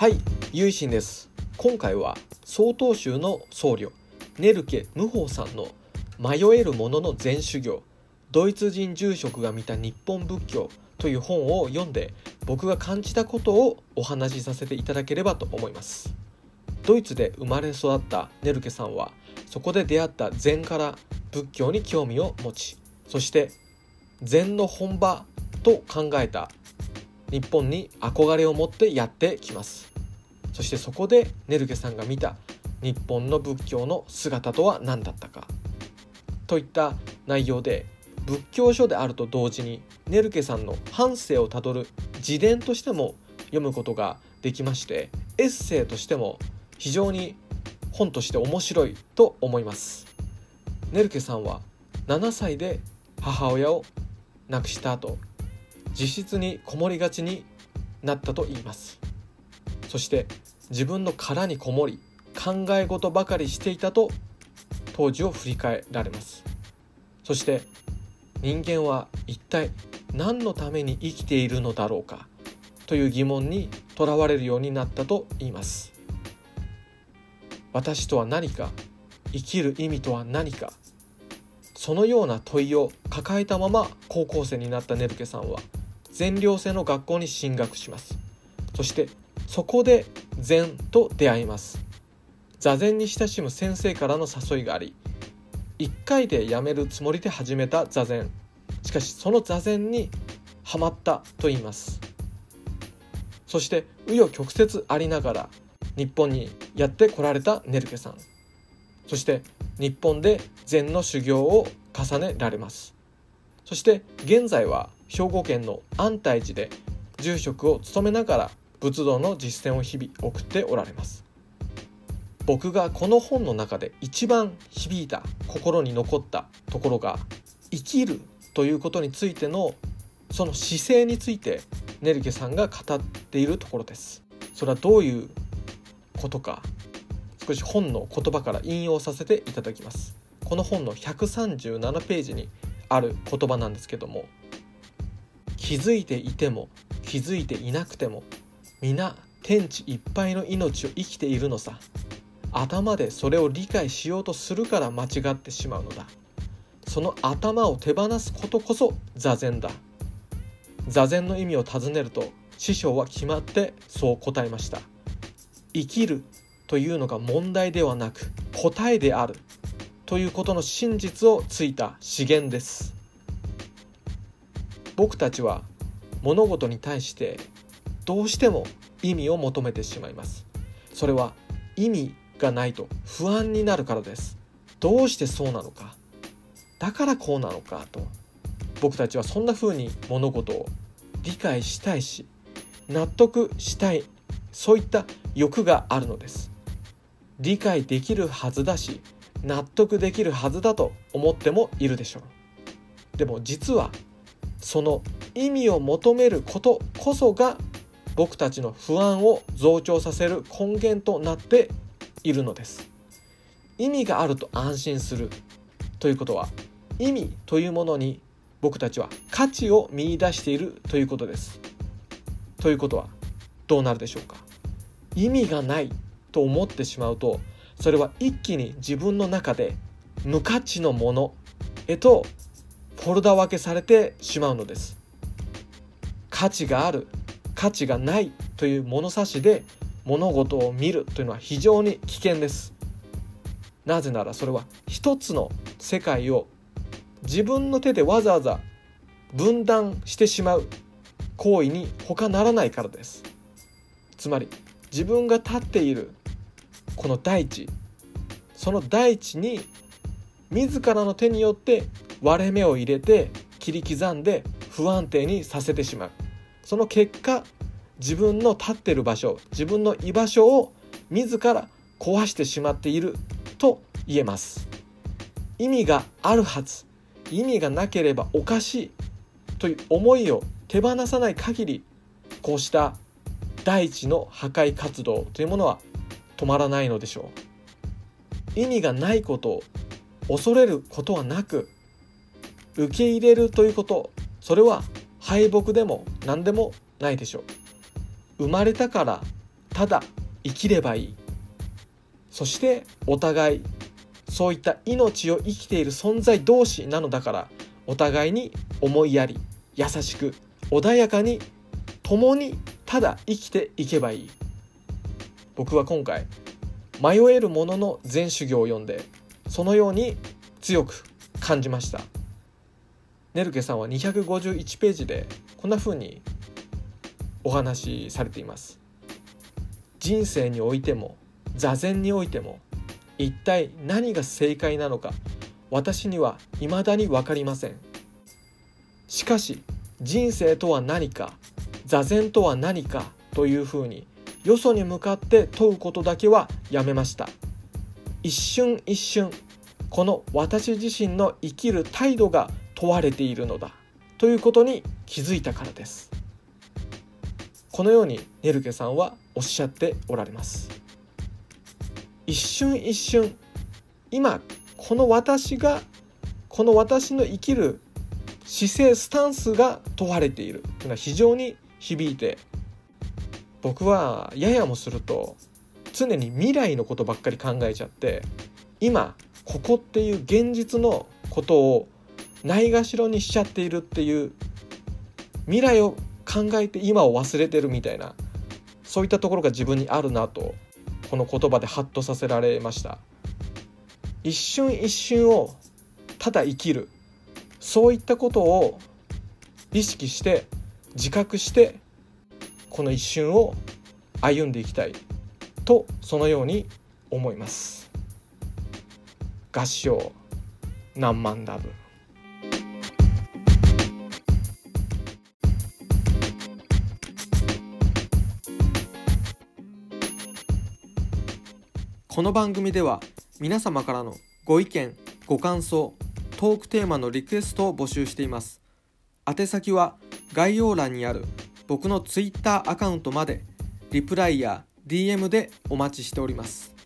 はいゆいしんです。今回は曹洞宗の僧侶ネルケ無法さんの迷える者の全修行ドイツ人住職が見た日本仏教という本を読んで僕が感じたことをお話しさせていただければと思います。ドイツで生まれ育ったネルケさんはそこで出会った禅から仏教に興味を持ちそして禅の本場と考えた日本に憧れを持ってやってきます。そしてそこでネルケさんが見た日本の仏教の姿とは何だったかといった内容で仏教書であると同時にネルケさんの半生をたどる自伝としても読むことができましてエッセイとしても非常に本として面白いと思います。ネルケさんは7歳で母親を亡くした後自室にこもりがちになったと言います。そして自分の殻にこもり考え事ばかりしていたと当時を振り返られます。そして人間は一体何のために生きているのだろうかという疑問にとらわれるようになったと言います。私とは何か生きる意味とは何かそのような問いを抱えたまま高校生になったネルケさんは全寮制の学校に進学します。そしてそこで禅と出会います。座禅に親しむ先生からの誘いがあり1回で辞めるつもりで始めた座禅。しかしその座禅にはまったと言います。そして紆余曲折ありながら日本にやってこられたネルケさん。そして日本で禅の修行を重ねられます。そして現在は兵庫県の安泰寺で住職を務めながら仏道の実践を日々送っておられます。僕がこの本の中で一番響いた心に残ったところが生きるということについてのその姿勢についてネルケさんが語っているところです。それはどういうことか少し本の言葉から引用させていただきます。この本の137ページにある言葉なんですけども気づいていても気づいていなくても皆天地いっぱいの命を生きているのさ。頭でそれを理解しようとするから間違ってしまうのだ。その頭を手放すことこそ座禅だ。座禅の意味を尋ねると師匠は決まってそう答えました。生きるというのが問題ではなく答えである。ということの真実をついた資源です。僕たちは物事に対してどうしても意味を求めてしまいます。それは意味がないと不安になるからです。どうしてそうなのか。だからこうなのかと。僕たちはそんな風に物事を理解したいし納得したい。そういった欲があるのです。理解できるはずだし納得できるはずだと思ってもいるでしょう。でも実はその意味を求めることこそが僕たちの不安を増長させる根源となっているのです。意味があると安心するということは意味というものに僕たちは価値を見いだしているということです。ということはどうなるでしょうか。意味がないと思ってしまうとそれは一気に自分の中で無価値のものへとフォルダ分けされてしまうのです。価値がある価値がないという物差しで物事を見るというのは非常に危険です。なぜならそれは一つの世界を自分の手でわざわざ分断してしまう行為に他ならないからです。つまり自分が立っているこの大地その大地に自らの手によって割れ目を入れて切り刻んで不安定にさせてしまう。その結果自分の立ってる場所自分の居場所を自ら壊してしまっていると言えます。意味があるはず。意味がなければおかしいという思いを手放さない限りこうした大地の破壊活動というものは止まらないのでしょう。意味がないことを恐れることはなく受け入れるということそれは敗北でも何でもないでしょう。生まれたからただ生きればいい。そしてお互いそういった命を生きている存在同士なのだからお互いに思いやり優しく穏やかに共にただ生きていけばいい。僕は今回迷えるものの全修行を読んでそのように強く感じました。ネルケさんは251ページでこんな風にお話しされています。人生においても座禅においても一体何が正解なのか私には未だに分かりません。しかし人生とは何か座禅とは何かというふうによそに向かって問うことだけはやめました。一瞬一瞬この私自身の生きる態度が問われているのだ。ということに気づいたからです。このようにネルケさんはおっしゃっておられます。一瞬一瞬今この私がこの私の生きる姿勢スタンスが問われている。というのは非常に響いて僕はややもすると常に未来のことばっかり考えちゃって今ここっていう現実のことをないがしろにしちゃっているっていう未来を考えて今を忘れてるみたいなそういったところが自分にあるなとこの言葉でハッとさせられました。一瞬一瞬をただ生きる。そういったことを意識して自覚してこの一瞬を歩んでいきたいとそのように思います。合唱。何万ダブ。この番組では皆様からのご意見ご感想トークテーマのリクエストを募集しています。宛先は概要欄にある僕の Twitter アカウントまでリプライや DM でお待ちしております。